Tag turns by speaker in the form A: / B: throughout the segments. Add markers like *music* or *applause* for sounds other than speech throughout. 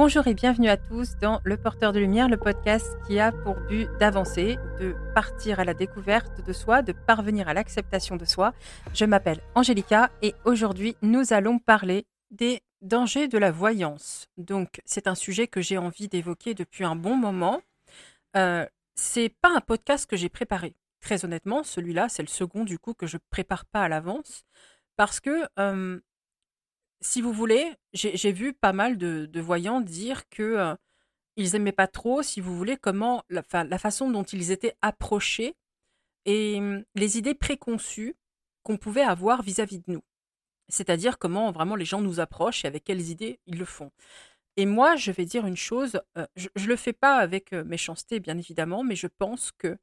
A: Bonjour et bienvenue à tous dans Le Porteur de Lumière, le podcast qui a pour but d'avancer, de partir à la découverte de soi, de parvenir à l'acceptation de soi. Je m'appelle Angélica et aujourd'hui nous allons parler des dangers de la voyance. Donc c'est un sujet que j'ai envie d'évoquer depuis un bon moment. Euh, c'est pas un podcast que j'ai préparé. Très honnêtement, celui-là, c'est le second du coup que je prépare pas à l'avance parce que euh, si vous voulez, j'ai vu pas mal de, voyants dire que euh, ils aimaient pas trop, si vous voulez, comment la, façon dont ils étaient approchés et hum, les idées préconçues qu'on pouvait avoir vis-à-vis de nous. C'est-à-dire comment vraiment les gens nous approchent et avec quelles idées ils le font. Et moi, je vais dire une chose, euh, je ne le fais pas avec euh, méchanceté, bien évidemment, mais je pense que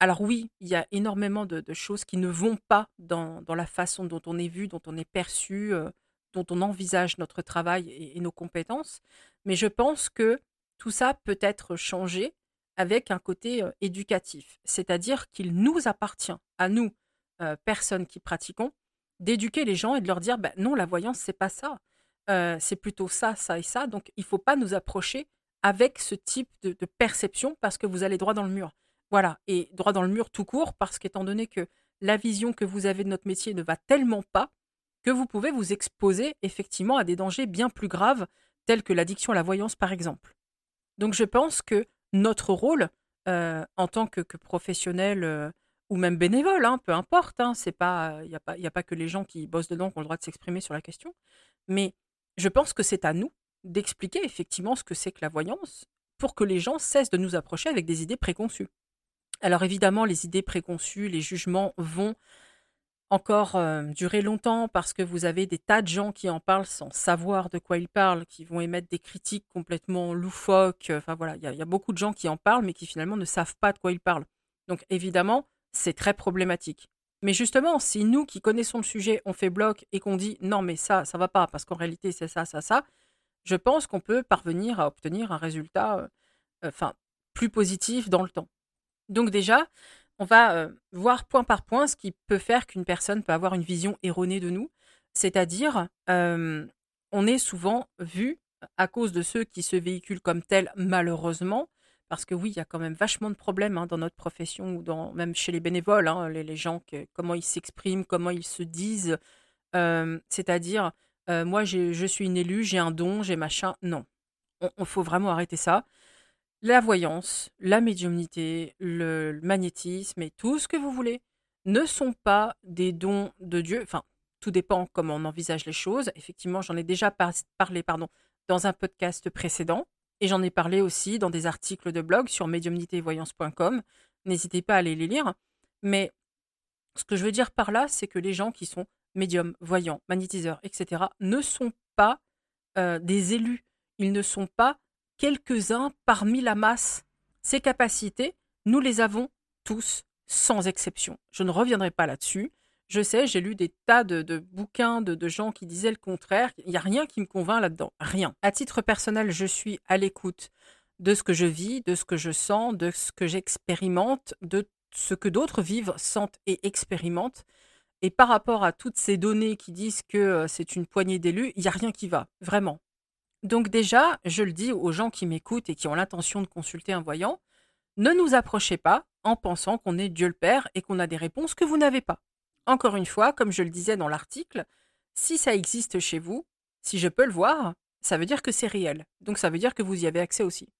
A: alors oui, il y a énormément de, choses qui ne vont pas dans, la façon dont on est vu, dont on est perçu, euh, dont on envisage notre travail et, nos compétences. Mais je pense que tout ça peut être changé avec un côté euh, éducatif. C'est-à-dire qu'il nous appartient, à nous, euh, personnes qui pratiquons, d'éduquer les gens et de leur dire, ben non, la voyance, c'est pas ça. c'est plutôt ça, ça et ça. Donc, il ne faut pas nous approcher avec ce type de perception parce que vous allez droit dans le mur. Voilà, et droit dans le mur tout court, parce qu'étant donné que la vision que vous avez de notre métier ne va tellement pas, que vous pouvez vous exposer effectivement à des dangers bien plus graves, tels que l'addiction à la voyance par exemple. Donc je pense que notre rôle, euh, en tant que, professionnel euh, ou même bénévole, hein, peu importe, hein, il n'y a pas que les gens qui bossent dedans qui ont le droit de s'exprimer sur la question, mais je pense que c'est à nous d'expliquer effectivement ce que c'est que la voyance pour que les gens cessent de nous approcher avec des idées préconçues. Alors évidemment, les idées préconçues, les jugements vont encore euh, durer longtemps parce que vous avez des tas de gens qui en parlent sans savoir de quoi ils parlent, qui vont émettre des critiques complètement loufoques. Enfin voilà, il y, a beaucoup de gens qui en parlent mais qui finalement ne savent pas de quoi ils parlent. Donc évidemment, c'est très problématique. Mais justement, si nous qui connaissons le sujet, on fait bloc et qu'on dit non mais ça, ça va pas parce qu'en réalité c'est ça, ça, ça, je pense qu'on peut parvenir à obtenir un résultat, euh, enfin plus positif dans le temps. Donc déjà, on va voir point par point ce qui peut faire qu'une personne peut avoir une vision erronée de nous. C'est-à-dire, on est souvent vu à cause de ceux qui se véhiculent comme tels, malheureusement, parce que oui, il y a quand même vachement de problèmes hein, dans notre profession ou même chez les bénévoles, hein, les, gens, comment ils s'expriment, comment ils se disent. C'est-à-dire, moi, je suis une élue, j'ai un don, j'ai machin. Non, il faut vraiment arrêter ça la voyance, la médiumnité, le magnétisme et tout ce que vous voulez ne sont pas des dons de Dieu. Enfin, tout dépend comment on envisage les choses. Effectivement, j'en ai déjà parlé dans un podcast précédent et j'en ai parlé aussi dans des articles de blog sur médiumnitévoyance.com. N'hésitez pas à aller les lire. Mais ce que je veux dire par là, c'est que les gens qui sont médiums, voyants, magnétiseurs, etc., ne sont pas euh, des élus. Ils ne sont pas quelques-uns parmi la masse. Ces capacités, nous les avons tous, sans exception. Je ne reviendrai pas là-dessus. Je sais, j'ai lu des tas de, bouquins de, gens qui disaient le contraire. Il n'y a rien qui me convainc là-dedans. Rien. À titre personnel, je suis à l'écoute de ce que je vis, de ce que je sens, de ce que j'expérimente, de ce que d'autres vivent, sentent et expérimentent. Et par rapport à toutes ces données qui disent que euh, c'est une poignée d'élus, il n'y a rien qui va, vraiment. Donc déjà, je le dis aux gens qui m'écoutent et qui ont l'intention de consulter un voyant, ne nous approchez pas en pensant qu'on est Dieu le Père et qu'on a des réponses que vous n'avez pas. Encore une fois, comme je le disais dans l'article, si ça existe chez vous, si je peux le voir, ça veut dire que c'est réel. Donc ça veut dire que vous y avez accès aussi.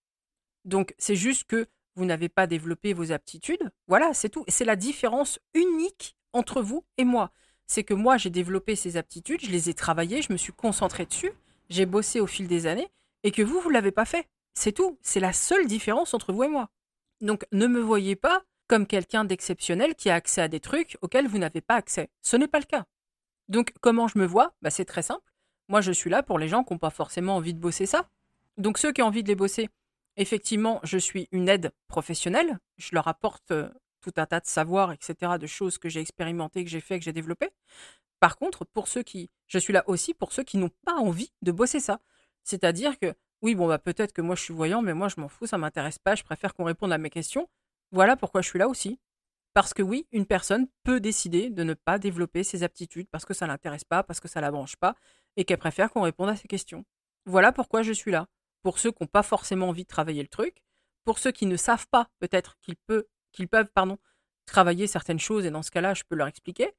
A: Donc c'est juste que vous n'avez pas développé vos aptitudes. Voilà, c'est tout. C'est la différence unique entre vous et moi. C'est que moi, j'ai développé ces aptitudes, je les ai travaillées, je me suis concentré dessus j'ai bossé au fil des années et que vous, vous ne l'avez pas fait. C'est tout. C'est la seule différence entre vous et moi. Donc ne me voyez pas comme quelqu'un d'exceptionnel qui a accès à des trucs auxquels vous n'avez pas accès. Ce n'est pas le cas. Donc comment je me vois? Bah, C'est très simple. Moi, je suis là pour les gens qui n'ont pas forcément envie de bosser ça. Donc ceux qui ont envie de les bosser, effectivement, je suis une aide professionnelle. Je leur apporte euh, tout un tas de savoirs, etc., de choses que j'ai expérimentées, que j'ai fait, que j'ai développées. Par contre, pour ceux qui, je suis là aussi pour ceux qui n'ont pas envie de bosser ça. C'est-à-dire que, oui, bon, bah, peut-être que moi je suis voyant, mais moi je m'en fous, ça m'intéresse pas, je préfère qu'on réponde à mes questions. Voilà pourquoi je suis là aussi. Parce que oui, une personne peut décider de ne pas développer ses aptitudes parce que ça l'intéresse pas, parce que ça la branche pas, et qu'elle préfère qu'on réponde à ses questions. Voilà pourquoi je suis là. Pour ceux qui n'ont pas forcément envie de travailler le truc, pour ceux qui ne savent pas peut-être qu'ils peuvent, qu'ils peuvent pardon, travailler certaines choses, et dans ce cas-là, je peux leur expliquer,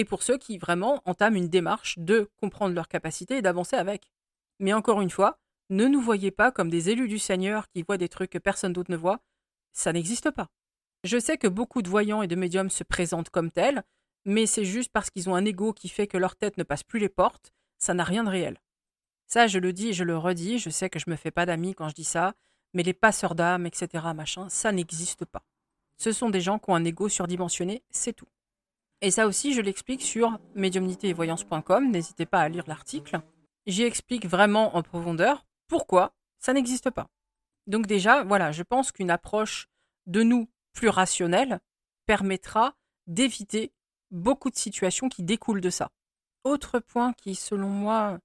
A: et pour ceux qui vraiment entament une démarche de comprendre leurs capacités et d'avancer avec. Mais encore une fois, ne nous voyez pas comme des élus du Seigneur qui voient des trucs que personne d'autre ne voit. Ça n'existe pas. Je sais que beaucoup de voyants et de médiums se présentent comme tels, mais c'est juste parce qu'ils ont un ego qui fait que leur tête ne passe plus les portes. Ça n'a rien de réel. Ça, je le dis et je le redis. Je sais que je me fais pas d'amis quand je dis ça, mais les passeurs d'âme, etc., machin, ça n'existe pas. Ce sont des gens qui ont un ego surdimensionné, c'est tout. Et ça aussi, je l'explique sur médiumnitéetvoyance.com. N'hésitez pas à lire l'article. J'y explique vraiment en profondeur pourquoi ça n'existe pas. Donc déjà, voilà, je pense qu'une approche de nous plus rationnelle permettra d'éviter beaucoup de situations qui découlent de ça. Autre point qui, selon moi,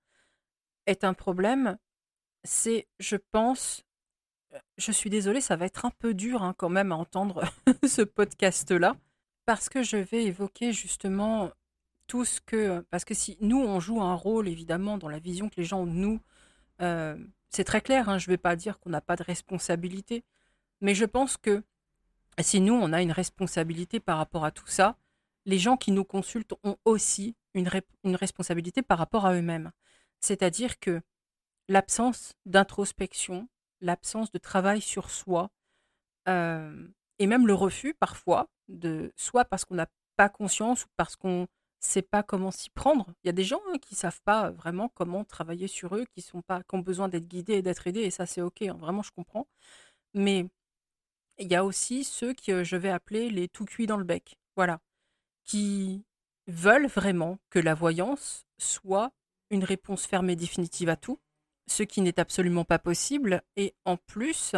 A: est un problème, c'est, je pense, euh, je suis désolée, ça va être un peu dur hein, quand même à entendre *laughs* ce podcast-là, parce que je vais évoquer justement tout ce que... Parce que si nous, on joue un rôle, évidemment, dans la vision que les gens ont de nous, euh, c'est très clair, hein, je ne vais pas dire qu'on n'a pas de responsabilité, mais je pense que si nous, on a une responsabilité par rapport à tout ça, les gens qui nous consultent ont aussi une, responsabilité par rapport à eux-mêmes. C'est-à-dire que l'absence d'introspection, l'absence de travail sur soi, euh, et même le refus parfois, de soit parce qu'on n'a pas conscience ou parce qu'on ne sait pas comment s'y prendre. Il y a des gens hein, qui ne savent pas vraiment comment travailler sur eux, qui, sont pas, qui ont besoin d'être guidés et d'être aidés, et ça c'est ok, hein, vraiment je comprends. Mais il y a aussi ceux que je vais appeler les tout cuits dans le bec, voilà, qui veulent vraiment que la voyance soit une réponse ferme et définitive à tout, ce qui n'est absolument pas possible. Et en plus,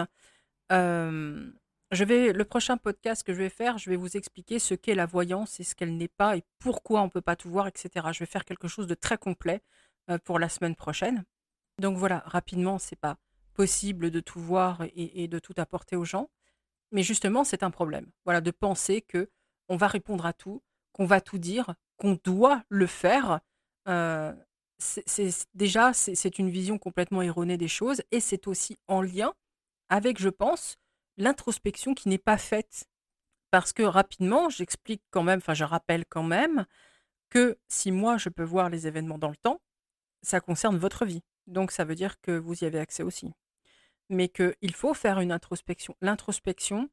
A: euh, je vais, le prochain podcast que je vais faire, je vais vous expliquer ce qu'est la voyance et ce qu'elle n'est pas et pourquoi on ne peut pas tout voir, etc. Je vais faire quelque chose de très complet euh, pour la semaine prochaine. Donc voilà, rapidement, c'est pas possible de tout voir et, de tout apporter aux gens. Mais justement, c'est un problème. Voilà, de penser que on va répondre à tout, qu'on va tout dire, qu'on doit le faire. Euh, c'est déjà, c'est une vision complètement erronée des choses et c'est aussi en lien avec, je pense, l'introspection qui n'est pas faite. Parce que rapidement, j'explique quand même, enfin je rappelle quand même que si moi je peux voir les événements dans le temps, ça concerne votre vie. Donc ça veut dire que vous y avez accès aussi. Mais qu'il faut faire une introspection. L'introspection,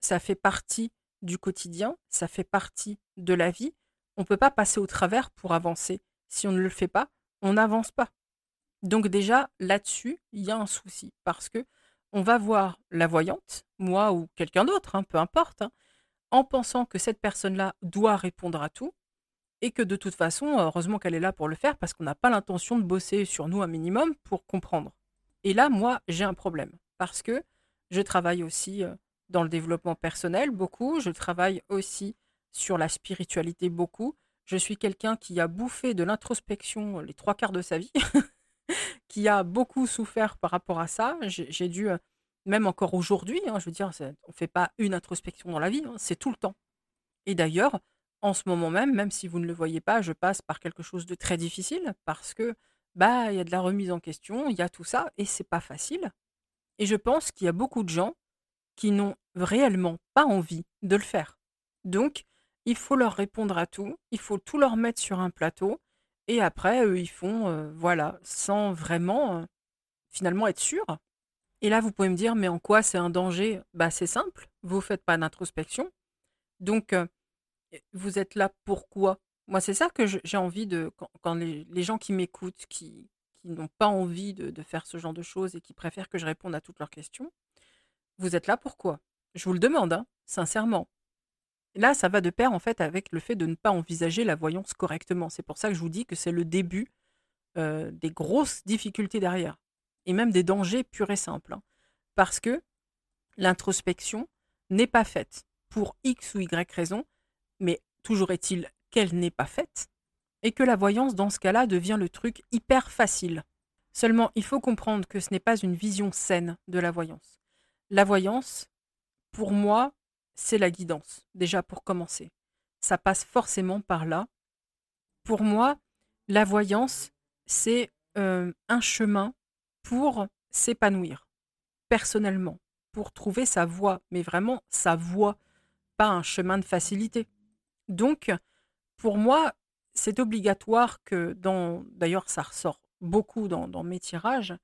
A: ça fait partie du quotidien, ça fait partie de la vie. On ne peut pas passer au travers pour avancer. Si on ne le fait pas, on n'avance pas. Donc déjà, là-dessus, il y a un souci parce que on va voir la voyante, moi ou quelqu'un d'autre, hein, peu importe, hein, en pensant que cette personne-là doit répondre à tout et que de toute façon, heureusement qu'elle est là pour le faire parce qu'on n'a pas l'intention de bosser sur nous un minimum pour comprendre. Et là, moi, j'ai un problème parce que je travaille aussi euh, dans le développement personnel beaucoup, je travaille aussi sur la spiritualité beaucoup, je suis quelqu'un qui a bouffé de l'introspection les trois quarts de sa vie, *laughs* qui a beaucoup souffert par rapport à ça. J'ai dû, euh, même encore aujourd'hui, hein, je veux dire, on ne fait pas une introspection dans la vie, hein, c'est tout le temps. Et d'ailleurs, en ce moment même, même si vous ne le voyez pas, je passe par quelque chose de très difficile parce que bah il y a de la remise en question, il y a tout ça et c'est pas facile. Et je pense qu'il y a beaucoup de gens qui n'ont réellement pas envie de le faire. Donc, il faut leur répondre à tout, il faut tout leur mettre sur un plateau, et après, eux, ils font, voilà, sans vraiment, finalement, être sûr. Et là, vous pouvez me dire, mais en quoi c'est un danger? Bah, c'est simple, vous faites pas d'introspection. Donc, vous êtes là pourquoi? Moi, c'est ça que j'ai envie de, quand, les, gens qui m'écoutent, qui, n'ont pas envie de, de, faire ce genre de choses et qui préfèrent que je réponde à toutes leurs questions, vous êtes là pourquoi? Je vous le demande, hein, sincèrement. Là, ça va de pair en fait avec le fait de ne pas envisager la voyance correctement. C'est pour ça que je vous dis que c'est le début des grosses difficultés derrière, et même des dangers purs et simples. Hein. Parce que l'introspection n'est pas faite pour X ou Y raison, mais toujours est-il qu'elle n'est pas faite, et que la voyance dans ce cas-là devient le truc hyper facile. Seulement, il faut comprendre que ce n'est pas une vision saine de la voyance. La voyance, pour moi, c'est la guidance, déjà pour commencer. Ça passe forcément par là. Pour moi, la voyance, c'est euh, un chemin pour s'épanouir personnellement, pour trouver sa voie, mais vraiment sa voie, pas un chemin de facilité. Donc, pour moi, c'est obligatoire que dans, d'ailleurs ça ressort beaucoup dans, dans mes tirages,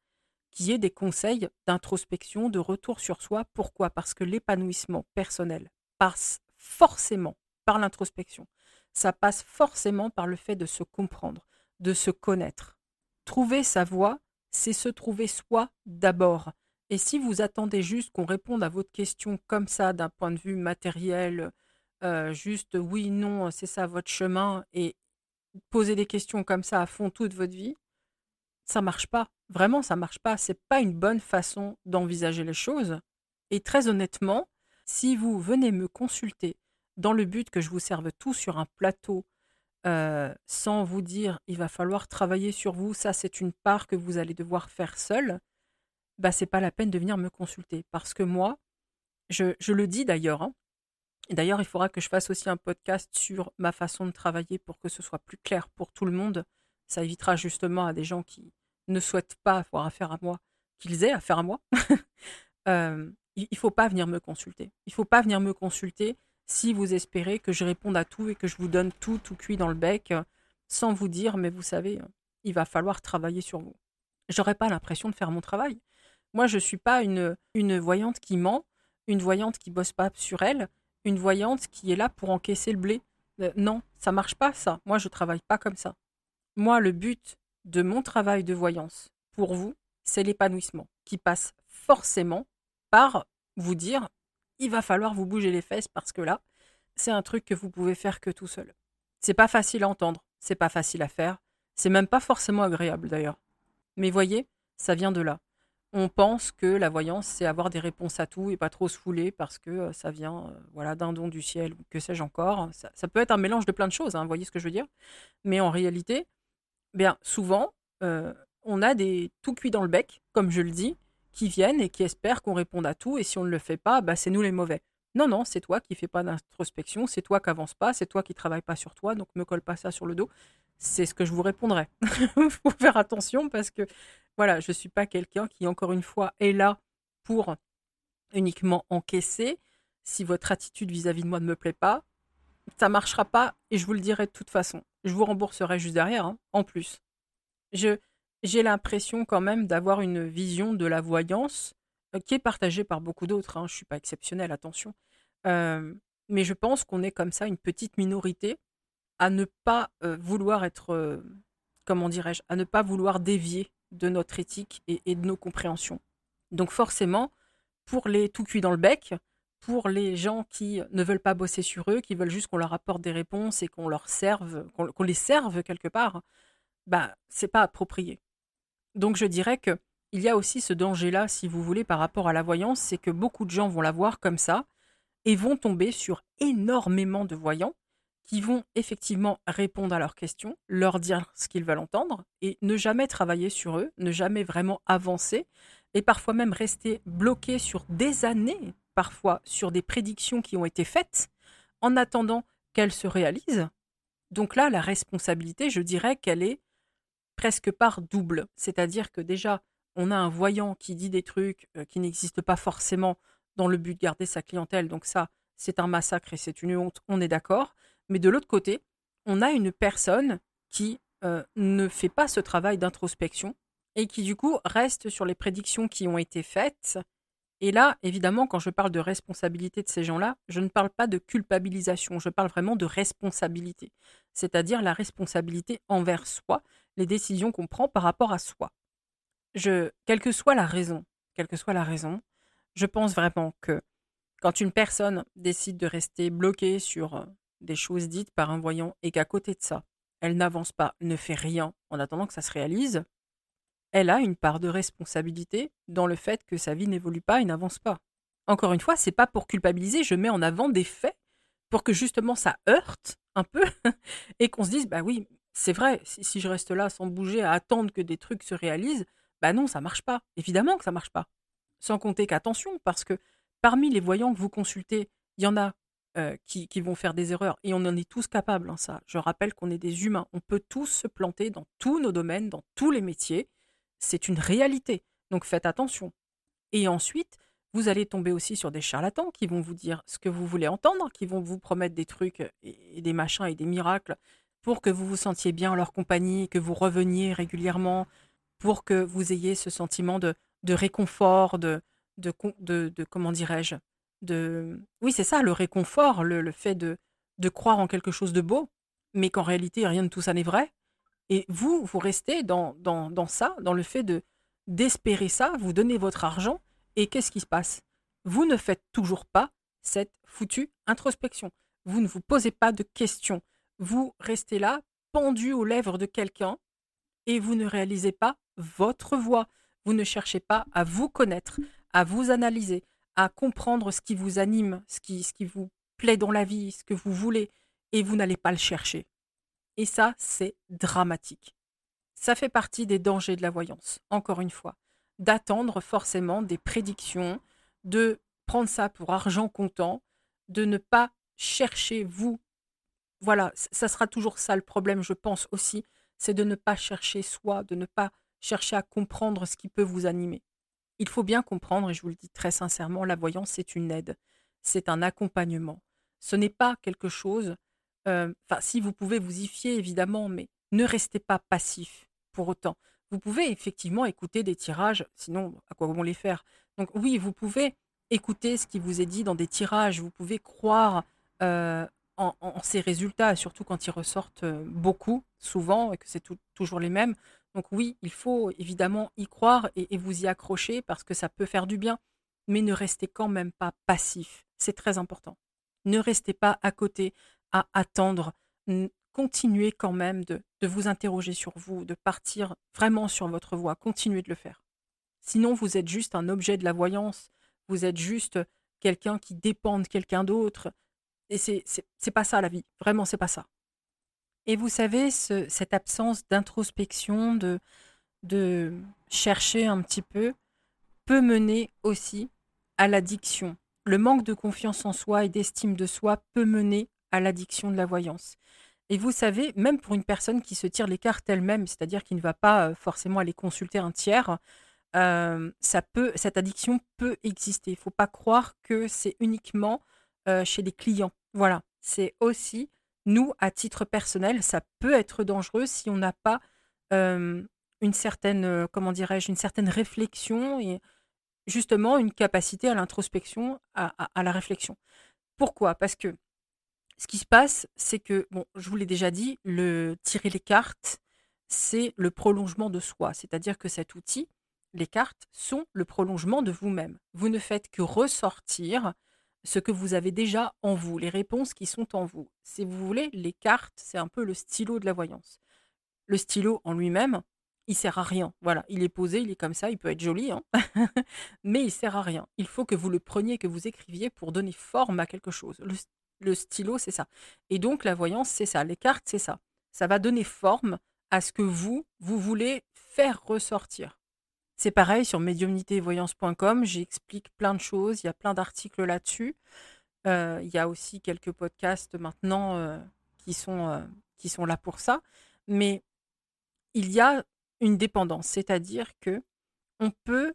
A: qu'il y ait des conseils d'introspection, de retour sur soi. Pourquoi? Parce que l'épanouissement personnel passe forcément par l'introspection. Ça passe forcément par le fait de se comprendre, de se connaître. Trouver sa voie, c'est se trouver soi d'abord. Et si vous attendez juste qu'on réponde à votre question comme ça, d'un point de vue matériel, euh, juste oui, non, c'est ça votre chemin, et poser des questions comme ça à fond toute votre vie, ça marche pas. Vraiment, ça marche pas. C'est pas une bonne façon d'envisager les choses. Et très honnêtement, si vous venez me consulter dans le but que je vous serve tout sur un plateau, euh, sans vous dire il va falloir travailler sur vous, ça c'est une part que vous allez devoir faire seul, bah c'est pas la peine de venir me consulter. Parce que moi, je, le dis d'ailleurs, hein, d'ailleurs il faudra que je fasse aussi un podcast sur ma façon de travailler pour que ce soit plus clair pour tout le monde. Ça évitera justement à des gens qui ne souhaitent pas avoir affaire à moi qu'ils aient affaire à moi. *laughs* euh, il ne faut pas venir me consulter. Il ne faut pas venir me consulter si vous espérez que je réponde à tout et que je vous donne tout, tout cuit dans le bec, sans vous dire, mais vous savez, il va falloir travailler sur vous. J'aurais pas l'impression de faire mon travail. Moi, je ne suis pas une, une voyante qui ment, une voyante qui bosse pas sur elle, une voyante qui est là pour encaisser le blé. Euh, non, ça marche pas ça. Moi, je travaille pas comme ça. Moi, le but de mon travail de voyance pour vous, c'est l'épanouissement qui passe forcément par vous dire il va falloir vous bouger les fesses parce que là, c'est un truc que vous pouvez faire que tout seul. C'est pas facile à entendre, c'est pas facile à faire, c'est même pas forcément agréable d'ailleurs. Mais voyez, ça vient de là. On pense que la voyance, c'est avoir des réponses à tout et pas trop se fouler parce que euh, ça vient euh, voilà, d'un don du ciel ou que sais-je encore. Ça, peut être un mélange de plein de choses, hein, voyez ce que je veux dire? Mais en réalité, bien souvent, euh, on a des tout cuits dans le bec, comme je le dis, qui viennent et qui espèrent qu'on réponde à tout. Et si on ne le fait pas, bah, c'est nous les mauvais. Non, non, c'est toi qui fais pas d'introspection, c'est toi qui avance pas, c'est toi qui travaille pas sur toi, donc me colle pas ça sur le dos. C'est ce que je vous répondrai. *laughs* Il faut faire attention parce que, voilà, je suis pas quelqu'un qui, encore une fois, est là pour uniquement encaisser. Si votre attitude vis-à-vis de moi ne me plaît pas, ça marchera pas et je vous le dirai de toute façon. Je vous rembourserai juste derrière, hein, en plus. Je, j'ai l'impression quand même d'avoir une vision de la voyance euh, qui est partagée par beaucoup d'autres. Hein. Je ne suis pas exceptionnelle, attention. Euh, mais je pense qu'on est comme ça une petite minorité à ne pas euh, vouloir être, comment dirais-je, à ne pas vouloir dévier de notre éthique et, de nos compréhensions. Donc forcément, pour les tout cuits dans le bec, pour les gens qui ne veulent pas bosser sur eux, qui veulent juste qu'on leur apporte des réponses et qu'on leur serve, qu'on les serve quelque part, bah c'est pas approprié. Donc je dirais que il y a aussi ce danger-là, si vous voulez, par rapport à la voyance, c'est que beaucoup de gens vont la voir comme ça et vont tomber sur énormément de voyants qui vont effectivement répondre à leurs questions, leur dire ce qu'ils veulent entendre et ne jamais travailler sur eux, ne jamais vraiment avancer et parfois même rester bloqués sur des années, parfois sur des prédictions qui ont été faites en attendant qu'elles se réalisent. Donc là, la responsabilité, je dirais qu'elle est presque par double. C'est-à-dire que déjà, on a un voyant qui dit des trucs euh, qui n'existent pas forcément dans le but de garder sa clientèle. Donc ça, c'est un massacre et c'est une honte, on est d'accord. Mais de l'autre côté, on a une personne qui euh, ne fait pas ce travail d'introspection et qui du coup reste sur les prédictions qui ont été faites. Et là, évidemment, quand je parle de responsabilité de ces gens-là, je ne parle pas de culpabilisation, je parle vraiment de responsabilité, c'est-à-dire la responsabilité envers soi, les décisions qu'on prend par rapport à soi. Quelle que soit la raison, quelle que soit la raison, je pense vraiment que quand une personne décide de rester bloquée sur euh, des choses dites par un voyant et qu'à côté de ça, elle n'avance pas, ne fait rien en attendant que ça se réalise, elle a une part de responsabilité dans le fait que sa vie n'évolue pas et n'avance pas. Encore une fois, c'est pas pour culpabiliser, je mets en avant des faits pour que justement ça heurte un peu *laughs* et qu'on se dise bah oui, c'est vrai, si, je reste là sans bouger à attendre que des trucs se réalisent, bah non, ça marche pas. Évidemment que ça marche pas. Sans compter qu'attention, parce que parmi les voyants que vous consultez, il y en a euh, qui, vont faire des erreurs et on en est tous capables. Hein, ça, je rappelle qu'on est des humains. On peut tous se planter dans tous nos domaines, dans tous les métiers. C'est une réalité. Donc faites attention. Et ensuite, vous allez tomber aussi sur des charlatans qui vont vous dire ce que vous voulez entendre, qui vont vous promettre des trucs et des machins et des miracles pour que vous vous sentiez bien en leur compagnie, que vous reveniez régulièrement, pour que vous ayez ce sentiment de, réconfort, de, comment dirais-je, de... Oui, c'est ça, le réconfort, le, fait de croire en quelque chose de beau, mais qu'en réalité, rien de tout ça n'est vrai. Et vous, vous restez dans, ça, dans le fait de d'espérer ça, vous donnez votre argent, et qu'est-ce qui se passe? Vous ne faites toujours pas cette foutue introspection. Vous ne vous posez pas de questions. Vous restez là, pendu aux lèvres de quelqu'un, et vous ne réalisez pas votre voix. Vous ne cherchez pas à vous connaître, à vous analyser, à comprendre ce qui vous anime, ce qui vous plaît dans la vie, ce que vous voulez, et vous n'allez pas le chercher. Et ça, c'est dramatique. Ça fait partie des dangers de la voyance, encore une fois, d'attendre forcément des prédictions, de prendre ça pour argent comptant, de ne pas chercher vous. Voilà, ça sera toujours ça le problème, je pense aussi, c'est de ne pas chercher soi, de ne pas chercher à comprendre ce qui peut vous animer. Il faut bien comprendre, et je vous le dis très sincèrement, la voyance, c'est une aide, c'est un accompagnement. Ce n'est pas quelque chose, enfin si vous pouvez vous y fier évidemment, mais ne restez pas passif pour autant. Vous pouvez effectivement écouter des tirages, sinon à quoi vont les faire? Donc oui, vous pouvez écouter ce qui vous est dit dans des tirages, vous pouvez croire en, ces résultats, surtout quand ils ressortent beaucoup, souvent, et que c'est toujours les mêmes. Donc oui, il faut évidemment y croire et, vous y accrocher parce que ça peut faire du bien, mais ne restez quand même pas passif. C'est très important. Ne restez pas à côté à attendre. Continuez quand même de, de vous interroger sur vous, de partir vraiment sur votre voie. Continuez de le faire. Sinon, vous êtes juste un objet de la voyance. Vous êtes juste quelqu'un qui dépend de quelqu'un d'autre. Et c'est, pas ça la vie. Vraiment, c'est pas ça. Et vous savez, cette absence d'introspection, de, de chercher un petit peu, peut mener aussi à l'addiction. Le manque de confiance en soi et d'estime de soi peut mener à l'addiction de la voyance. Et vous savez, même pour une personne qui se tire les cartes elle-même, c'est-à-dire qui ne va pas forcément aller consulter un tiers, ça peut, cette addiction peut exister. Il ne faut pas croire que c'est uniquement chez les clients. Voilà, c'est aussi nous, à titre personnel, ça peut être dangereux si on n'a pas une certaine, comment dirais-je, une certaine réflexion et justement une capacité à l'introspection, à, la réflexion. Pourquoi? Parce que ce qui se passe, c'est que, bon, je vous l'ai déjà dit, le tirer les cartes, c'est le prolongement de soi. C'est-à-dire que cet outil, les cartes, sont le prolongement de vous-même. Vous ne faites que ressortir ce que vous avez déjà en vous, les réponses qui sont en vous. Si vous voulez, les cartes, c'est un peu le stylo de la voyance. Le stylo en lui-même, il sert à rien. Voilà, il est posé, il est comme ça, il peut être joli, hein *laughs* mais il sert à rien. Il faut que vous le preniez, que vous écriviez pour donner forme à quelque chose. Stylo, c'est ça. Et donc la voyance, c'est ça. Les cartes, c'est ça. Ça va donner forme à ce que vous, vous voulez faire ressortir. C'est pareil sur médiumnitévoyance.com, j'explique plein de choses, il y a plein d'articles là-dessus. Euh, il y a aussi quelques podcasts maintenant euh, qui, sont, euh, qui sont là pour ça. Mais il y a une dépendance, c'est-à-dire que on peut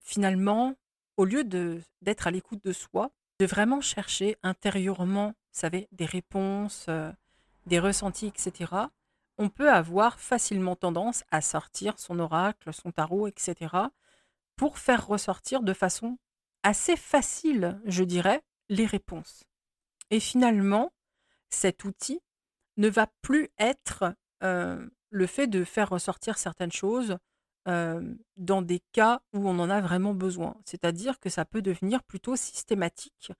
A: finalement, au lieu d'être à l'écoute de soi, de vraiment chercher intérieurement, vous savez, des réponses, des ressentis, etc., on peut avoir facilement tendance à sortir son oracle, son tarot, etc., pour faire ressortir de façon assez facile, je dirais, les réponses. Et finalement, cet outil ne va plus être euh, le fait de faire ressortir certaines choses dans des cas où on en a vraiment besoin. C'est-à-dire que ça peut devenir plutôt systématique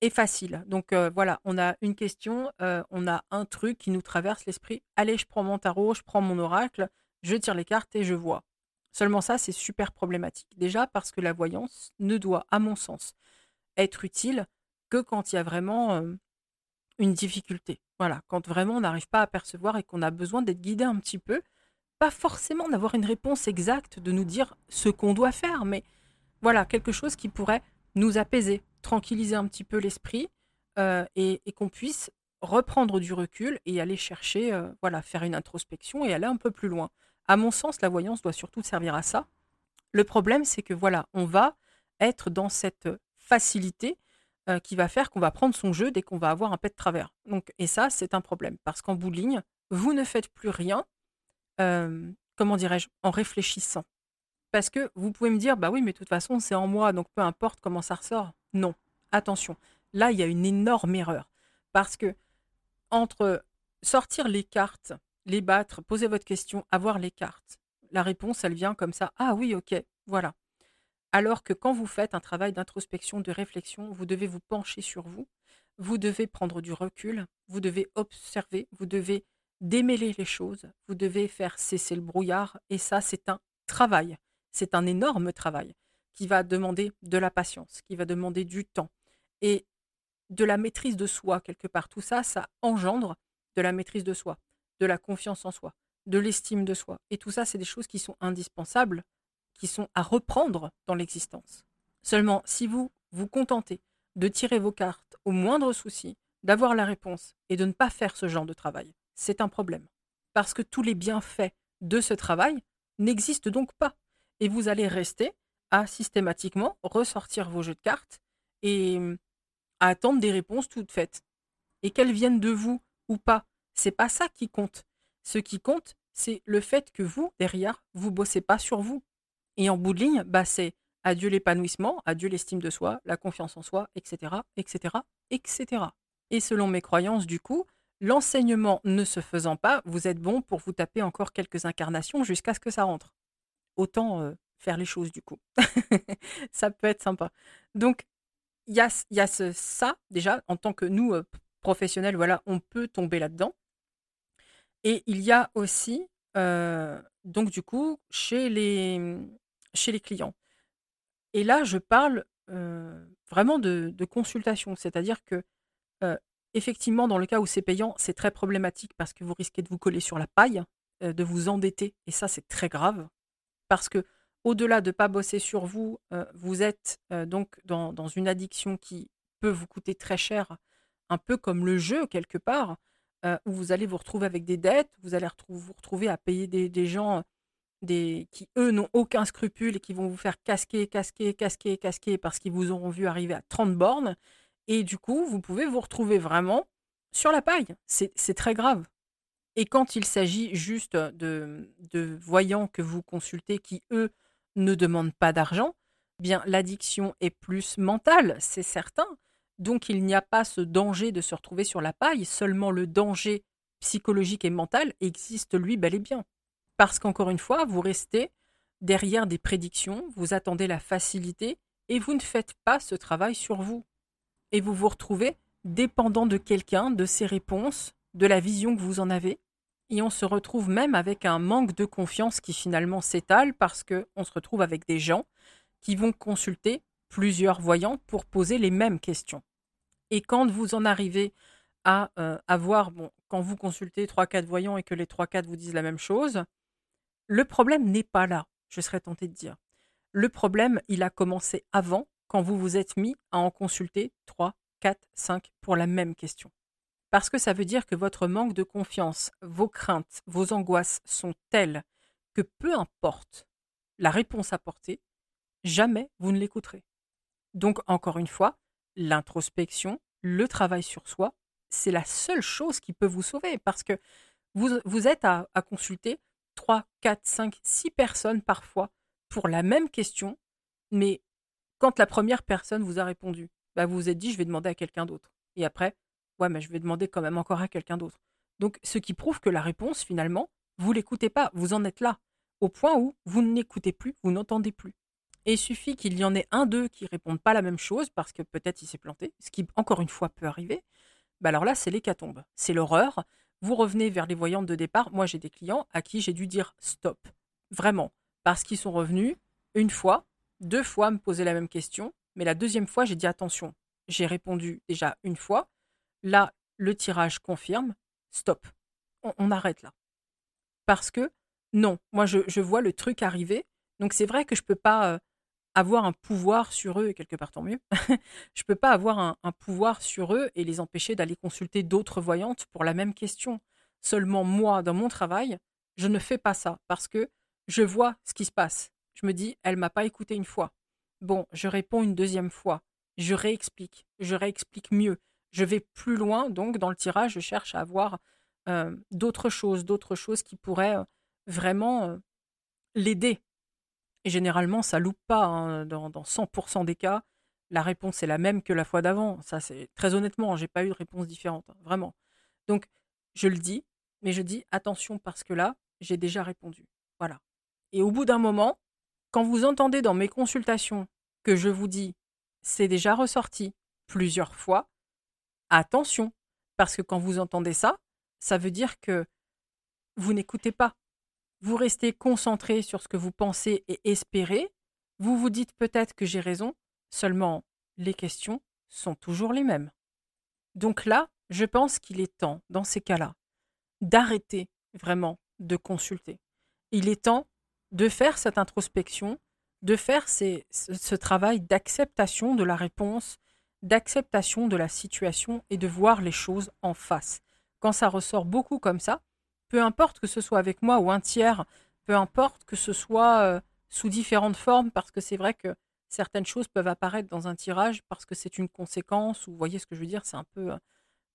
A: et facile. Donc voilà, on a une question, on a un truc qui nous traverse l'esprit. Allez, je prends mon tarot, je prends mon oracle, je tire les cartes et je vois. Seulement ça, c'est super problématique. Déjà parce que la voyance ne doit, à mon sens, être utile que quand il y a vraiment une difficulté. Voilà, quand vraiment on n'arrive pas à percevoir et qu'on a besoin d'être guidé un petit peu. Pas forcément d'avoir une réponse exacte, de nous dire ce qu'on doit faire, mais voilà, quelque chose qui pourrait nous apaiser, tranquilliser un petit peu l'esprit euh, et, qu'on puisse reprendre du recul et aller chercher, euh, voilà, faire une introspection et aller un peu plus loin. À mon sens, la voyance doit surtout servir à ça. Le problème, c'est que voilà, on va être dans cette facilité euh, qui va faire qu'on va prendre son jeu dès qu'on va avoir un pet de travers. Donc, et ça, c'est un problème parce qu'en bout de ligne, vous ne faites plus rien, comment dirais-je, en réfléchissant. Parce que vous pouvez me dire, bah oui, mais de toute façon, c'est en moi, donc peu importe comment ça ressort. Non, attention. Là, il y a une énorme erreur. Parce que entre sortir les cartes, les battre, poser votre question, avoir les cartes, la réponse, elle vient comme ça. Ah oui, ok, voilà. Alors que quand vous faites un travail d'introspection, de réflexion, vous devez vous pencher sur vous, vous devez prendre du recul, vous devez observer, vous devez démêler les choses, vous devez faire cesser le brouillard, et ça, c'est un travail. C'est un énorme travail qui va demander de la patience, qui va demander du temps et de la maîtrise de soi quelque part. Tout ça, ça engendre de la maîtrise de soi, de la confiance en soi, de l'estime de soi. Et tout ça, c'est des choses qui sont indispensables, qui sont à reprendre dans l'existence. Seulement, si vous vous contentez de tirer vos cartes au moindre souci, d'avoir la réponse et de ne pas faire ce genre de travail, c'est un problème. Parce que tous les bienfaits de ce travail n'existent donc pas. Et vous allez rester à systématiquement ressortir vos jeux de cartes et à attendre des réponses toutes faites. Et qu'elles viennent de vous ou pas, c'est pas ça qui compte. Ce qui compte, c'est le fait que vous, derrière, vous bossez pas sur vous. Et en bout de ligne, bah c'est adieu l'épanouissement, adieu l'estime de soi, la confiance en soi, etc., etc., etc. Et selon mes croyances, du coup, l'enseignement ne se faisant pas, vous êtes bon pour vous taper encore quelques incarnations jusqu'à ce que ça rentre. Autant faire les choses, du coup. *laughs* ça peut être sympa. Donc, il y a, ça, déjà, en tant que nous, professionnels, voilà, on peut tomber là-dedans. Et il y a aussi, donc du coup, chez les, chez les clients. Et là, je parle vraiment de, consultation, c'est-à-dire que effectivement, dans le cas où c'est payant, c'est très problématique parce que vous risquez de vous coller sur la paille, de vous endetter, et ça, c'est très grave, parce que au-delà de ne pas bosser sur vous, euh, vous êtes euh, donc dans, une addiction qui peut vous coûter très cher, un peu comme le jeu quelque part, euh, où vous allez vous retrouver avec des dettes, vous allez vous retrouver à payer des, gens des, qui, eux, n'ont aucun scrupule et qui vont vous faire casquer, casquer, casquer, casquer parce qu'ils vous auront vu arriver à 30 bornes. Et du coup, vous pouvez vous retrouver vraiment sur la paille. C'est très grave. Et quand il s'agit juste de, de voyants que vous consultez qui, eux, ne demande pas d'argent, bien l'addiction est plus mentale, c'est certain. Donc il n'y a pas ce danger de se retrouver sur la paille, seulement le danger psychologique et mental existe lui bel et bien. Parce qu'encore une fois, vous restez derrière des prédictions, vous attendez la facilité et vous ne faites pas ce travail sur vous. Et vous vous retrouvez dépendant de quelqu'un, de ses réponses, de la vision que vous en avez, et on se retrouve même avec un manque de confiance qui finalement s'étale parce qu'on se retrouve avec des gens qui vont consulter plusieurs voyants pour poser les mêmes questions. Et quand vous en arrivez à euh, avoir, quand vous consultez 3-4 voyants et que les 3-4 vous disent la même chose, le problème n'est pas là, je serais tenté de dire. Le problème, il a commencé avant, quand vous vous êtes mis à en consulter 3, 4, 5 pour la même question. Parce que ça veut dire que votre manque de confiance, vos craintes, vos angoisses sont telles que peu importe la réponse apportée, jamais vous ne l'écouterez. Donc, encore une fois, l'introspection, le travail sur soi, c'est la seule chose qui peut vous sauver parce que vous, vous êtes à, consulter 3, 4, 5, 6 personnes parfois pour la même question, mais quand la première personne vous a répondu, bah vous vous êtes dit je vais demander à quelqu'un d'autre. Et après, ouais, mais je vais demander quand même encore à quelqu'un d'autre. Donc, ce qui prouve que la réponse, finalement, vous l'écoutez pas, vous en êtes là, au point où vous n'écoutez plus, vous n'entendez plus. Et il suffit qu'il y en ait un d'eux qui répondent pas la même chose parce que peut-être il s'est planté, ce qui encore une fois peut arriver. Bah alors là, c'est l'hécatombe, c'est l'horreur. Vous revenez vers les voyantes de départ. Moi, j'ai des clients à qui j'ai dû dire stop, vraiment, parce qu'ils sont revenus une fois, deux fois me poser la même question, mais la deuxième fois, j'ai dit attention. J'ai répondu déjà une fois, Là, le tirage confirme, stop, on, arrête là. Parce que non, moi je, vois le truc arriver. Donc c'est vrai que je ne peux pas euh, avoir un pouvoir sur eux, quelque part tant mieux. *laughs* je ne peux pas avoir un, pouvoir sur eux et les empêcher d'aller consulter d'autres voyantes pour la même question. Seulement moi, dans mon travail, je ne fais pas ça parce que je vois ce qui se passe. Je me dis, elle m'a pas écouté une fois. Bon, je réponds une deuxième fois. Je réexplique. Je réexplique mieux. Je vais plus loin, donc dans le tirage, je cherche à avoir euh, d'autres choses, d'autres choses qui pourraient euh, vraiment euh, l'aider. Et généralement, ça loupe pas. Hein, dans, dans, 100% des cas, la réponse est la même que la fois d'avant. Ça, c'est très honnêtement, j'ai pas eu de réponse différente, hein, vraiment. Donc, je le dis, mais je dis attention parce que là, j'ai déjà répondu. Voilà. Et au bout d'un moment, quand vous entendez dans mes consultations que je vous dis c'est déjà ressorti plusieurs fois, attention, parce que quand vous entendez ça, ça veut dire que vous n'écoutez pas. Vous restez concentré sur ce que vous pensez et espérez. Vous vous dites peut-être que j'ai raison, seulement les questions sont toujours les mêmes. Donc là, je pense qu'il est temps, dans ces cas-là, d'arrêter vraiment de consulter. Il est temps de faire cette introspection, de faire ce travail d'acceptation de la réponse, d'acceptation de la situation et de voir les choses en face. Quand ça ressort beaucoup comme ça, peu importe que ce soit avec moi ou un tiers, peu importe que ce soit euh, sous différentes formes, parce que c'est vrai que certaines choses peuvent apparaître dans un tirage parce que c'est une conséquence, ou vous voyez ce que je veux dire, c'est un peu euh,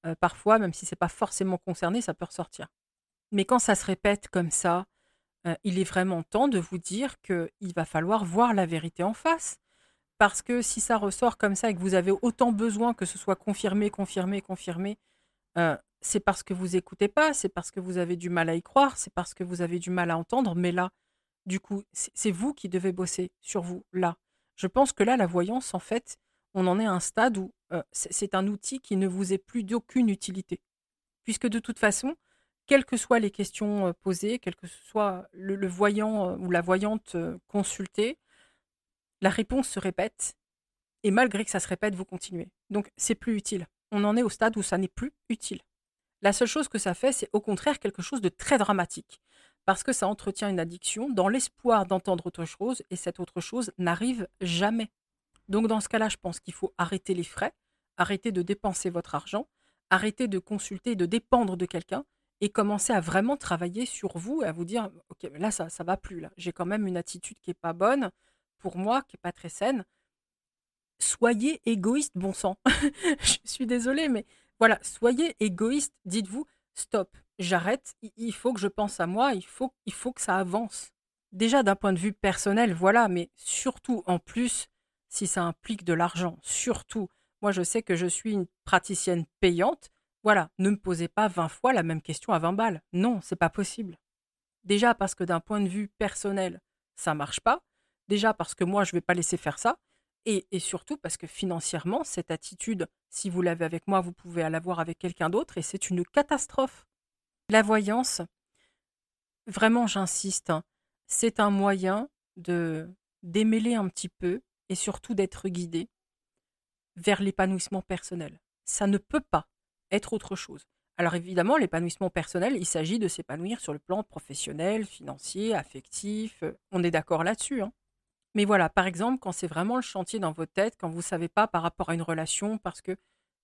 A: euh, parfois, même si c'est pas forcément concerné, ça peut ressortir. Mais quand ça se répète comme ça, il est vraiment temps de vous dire qu'il va falloir voir la vérité en face. Parce que si ça ressort comme ça et que vous avez autant besoin que ce soit confirmé, confirmé, confirmé, c'est parce que vous écoutez pas, c'est parce que vous avez du mal à y croire, c'est parce que vous avez du mal à entendre. Mais là, du coup, c'est vous qui devez bosser sur vous, là. Je pense que là, la voyance, en fait, on en est à un stade où c'est un outil qui ne vous est plus d'aucune utilité. Puisque de toute façon, quelles que soient les questions posées, quel que soit le, voyant ou la voyante consultée, la réponse se répète. Et malgré que ça se répète, vous continuez. Donc, c'est plus utile. On en est au stade où ça n'est plus utile. La seule chose que ça fait, c'est au contraire quelque chose de très dramatique, parce que ça entretient une addiction dans l'espoir d'entendre autre chose, et cette autre chose n'arrive jamais. Donc dans ce cas-là, je pense qu'il faut arrêter les frais, arrêter de dépenser votre argent, arrêter de consulter, de dépendre de quelqu'un, et commencer à vraiment travailler sur vous et à vous dire, ok, là ça ça va plus là, j'ai quand même une attitude qui est pas bonne pour moi, qui est pas très saine. Soyez égoïste, bon sang. *laughs* je suis désolée, mais voilà, soyez égoïste, dites-vous, stop, j'arrête, il faut que je pense à moi, il faut que ça avance. Déjà d'un point de vue personnel, voilà, mais surtout en plus, si ça implique de l'argent, surtout, moi je sais que je suis une praticienne payante, voilà, ne me posez pas 20 fois la même question à 20 balles. Non, c'est pas possible. Déjà parce que d'un point de vue personnel, ça marche pas. Déjà parce que moi, je vais pas laisser faire ça. Et, surtout parce que financièrement, cette attitude, si vous l'avez avec moi, vous pouvez l'avoir avec quelqu'un d'autre et c'est une catastrophe. La voyance, vraiment j'insiste, hein, c'est un moyen de démêler un petit peu et surtout d'être guidé vers l'épanouissement personnel. Ça ne peut pas être autre chose. Alors évidemment, l'épanouissement personnel, il s'agit de s'épanouir sur le plan professionnel, financier, affectif. Euh, on est d'accord là-dessus. Hein. Mais voilà, par exemple, quand c'est vraiment le chantier dans votre tête, quand vous ne savez pas par rapport à une relation, parce que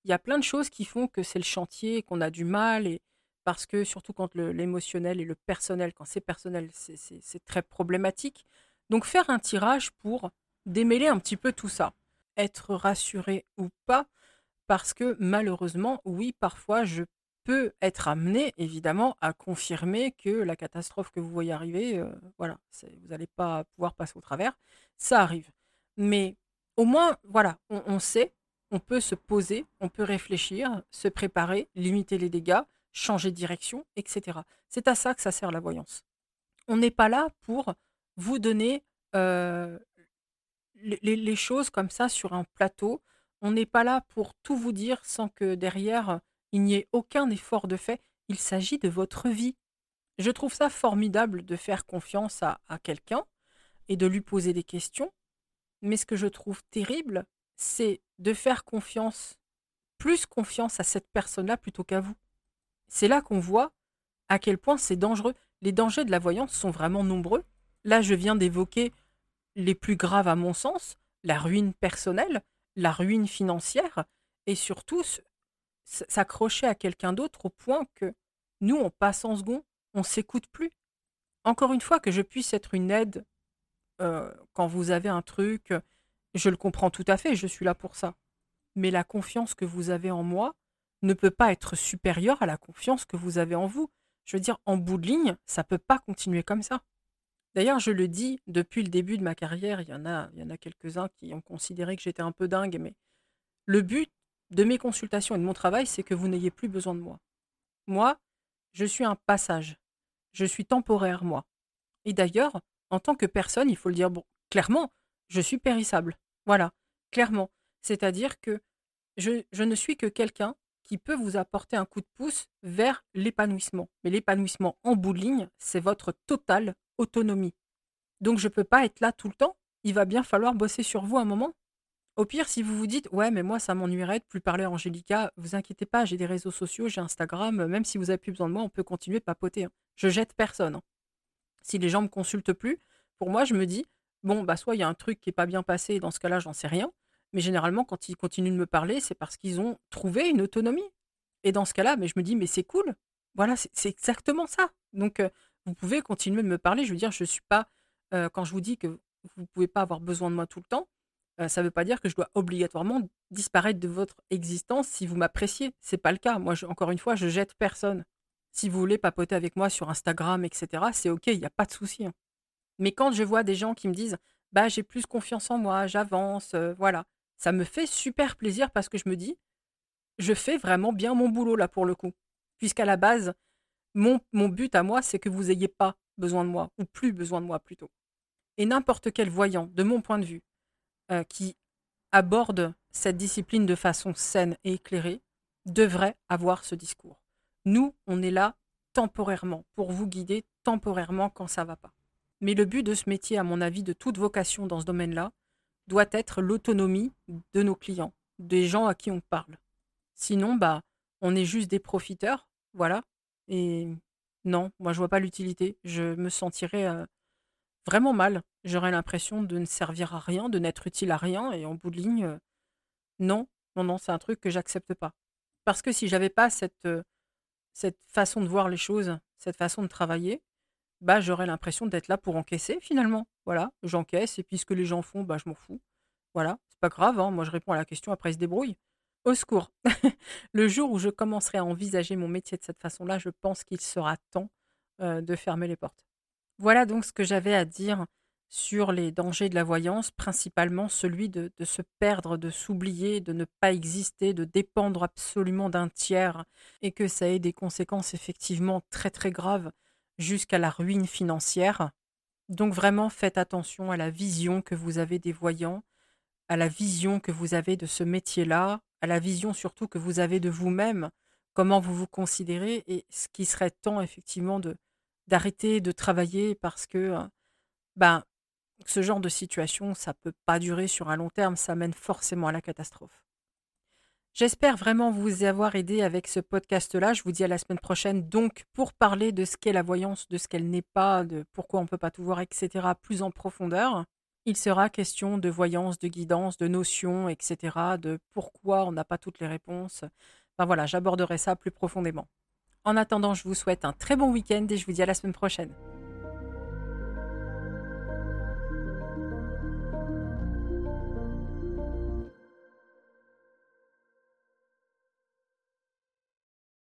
A: il y a plein de choses qui font que c'est le chantier, qu'on a du mal, et parce que surtout quand l'émotionnel et le personnel, quand c'est personnel, c'est très problématique. Donc faire un tirage pour démêler un petit peu tout ça. Être rassuré ou pas, parce que malheureusement, oui, parfois je peut être amené, évidemment, à confirmer que la catastrophe que vous voyez arriver, euh, voilà, vous n'allez pas pouvoir passer au travers. Ça arrive. Mais au moins, voilà, on, sait, on peut se poser, on peut réfléchir, se préparer, limiter les dégâts, changer de direction, etc. C'est à ça que ça sert la voyance. On n'est pas là pour vous donner euh, les, choses comme ça sur un plateau. On n'est pas là pour tout vous dire sans que derrière il n'y ait aucun effort de fait, il s'agit de votre vie. Je trouve ça formidable de faire confiance à, quelqu'un et de lui poser des questions, mais ce que je trouve terrible, c'est de faire confiance, plus confiance à cette personne-là plutôt qu'à vous. C'est là qu'on voit à quel point c'est dangereux. Les dangers de la voyance sont vraiment nombreux. Là, je viens d'évoquer les plus graves à mon sens, la ruine personnelle, la ruine financière, et surtout s'accrocher à quelqu'un d'autre au point que nous, on passe en second, on s'écoute plus. encore une fois, que je puisse être une aide euh, quand vous avez un truc, je le comprends tout à fait, je suis là pour ça. Mais la confiance que vous avez en moi ne peut pas être supérieure à la confiance que vous avez en vous. Je veux dire, en bout de ligne, ça peut pas continuer comme ça. D'ailleurs, je le dis depuis le début de ma carrière, il y en a, a quelques-uns qui ont considéré que j'étais un peu dingue, mais le but de mes consultations et de mon travail, c'est que vous n'ayez plus besoin de moi. Moi, je suis un passage. Je suis temporaire, moi. Et d'ailleurs, en tant que personne, il faut le dire clairement, je suis périssable. Voilà, clairement. C'est-à-dire que je ne suis que quelqu'un qui peut vous apporter un coup de pouce vers l'épanouissement. Mais l'épanouissement en bout de ligne, c'est votre totale autonomie. Donc je ne peux pas être là tout le temps. Il va bien falloir bosser sur vous un moment. Au pire, si vous vous dites ouais, mais moi ça m'ennuierait de plus parler à Angélica, vous inquiétez pas, j'ai des réseaux sociaux, j'ai Instagram, même si vous avez plus besoin de moi, on peut continuer de papoter. Hein. Je jette personne. Hein. Si les gens me consultent plus, pour moi, je me dis bon bah soit il y a un truc qui est pas bien passé, dans ce cas-là, j'en sais rien. Mais généralement, quand ils continuent de me parler, c'est parce qu'ils ont trouvé une autonomie. Et dans ce cas-là, mais je me dis mais c'est cool. Voilà, c'est exactement ça. Donc euh, vous pouvez continuer de me parler. Je veux dire, je suis pas euh, quand je vous dis que vous pouvez pas avoir besoin de moi tout le temps euh, ça ne veut pas dire que je dois obligatoirement disparaître de votre existence si vous m'appréciez. C'est pas le cas. Moi, encore une fois, je jette personne. Si vous voulez papoter avec moi sur Instagram, etc., c'est ok, il n'y a pas de souci. Hein. Mais quand je vois des gens qui me disent, bah j'ai plus confiance en moi, j'avance, voilà, ça me fait super plaisir parce que je me dis, je fais vraiment bien mon boulot là pour le coup. Puisqu'à la base, mon, but à moi, c'est que vous n'ayez pas besoin de moi, ou plus besoin de moi plutôt. Et n'importe quel voyant, de mon point de vue, euh, qui aborde cette discipline de façon saine et éclairée devrait avoir ce discours. Nous, on est là temporairement, pour vous guider temporairement quand ça va pas. Mais le but de ce métier, à mon avis, de toute vocation dans ce domaine-là, doit être l'autonomie de nos clients, des gens à qui on parle. Sinon, bah, on est juste des profiteurs, voilà. Et non, moi, je vois pas l'utilité. Je me sentirais euh, vraiment mal. J'aurais l'impression de ne servir à rien, de n'être utile à rien, et en bout de ligne, euh, non, non, non, c'est un truc que j'accepte pas. Parce que si j'avais pas cette, euh, cette façon de voir les choses, cette façon de travailler, bah j'aurais l'impression d'être là pour encaisser finalement. Voilà, j'encaisse et puis ce que les gens font, bah je m'en fous. Voilà, c'est pas grave, hein, moi je réponds à la question, après ils se débrouillent. Au secours. *laughs* le jour où je commencerai à envisager mon métier de cette façon-là, je pense qu'il sera temps de fermer les portes. Voilà donc ce que j'avais à dire sur les dangers de la voyance, principalement celui de, se perdre, de s'oublier, de ne pas exister, de dépendre absolument d'un tiers, et que ça ait des conséquences effectivement très très graves jusqu'à la ruine financière. Donc vraiment faites attention à la vision que vous avez des voyants, à la vision que vous avez de ce métier-là, à la vision surtout que vous avez de vous-même, comment vous vous considérez, et ce qui serait temps effectivement d'arrêter de travailler parce que ben, ce genre de situation, ça peut pas durer sur un long terme, ça mène forcément à la catastrophe. J'espère vraiment vous avoir aidé avec ce podcast-là. Je vous dis à la semaine prochaine, donc, pour parler de ce qu'est la voyance, de ce qu'elle n'est pas, de pourquoi on ne peut pas tout voir, etc., plus en profondeur. Il sera question de voyance, de guidance, de notions, etc., de pourquoi on n'a pas toutes les réponses. Enfin voilà, j'aborderai ça plus profondément. En attendant, je vous souhaite un très bon week-end et je vous dis à la semaine prochaine.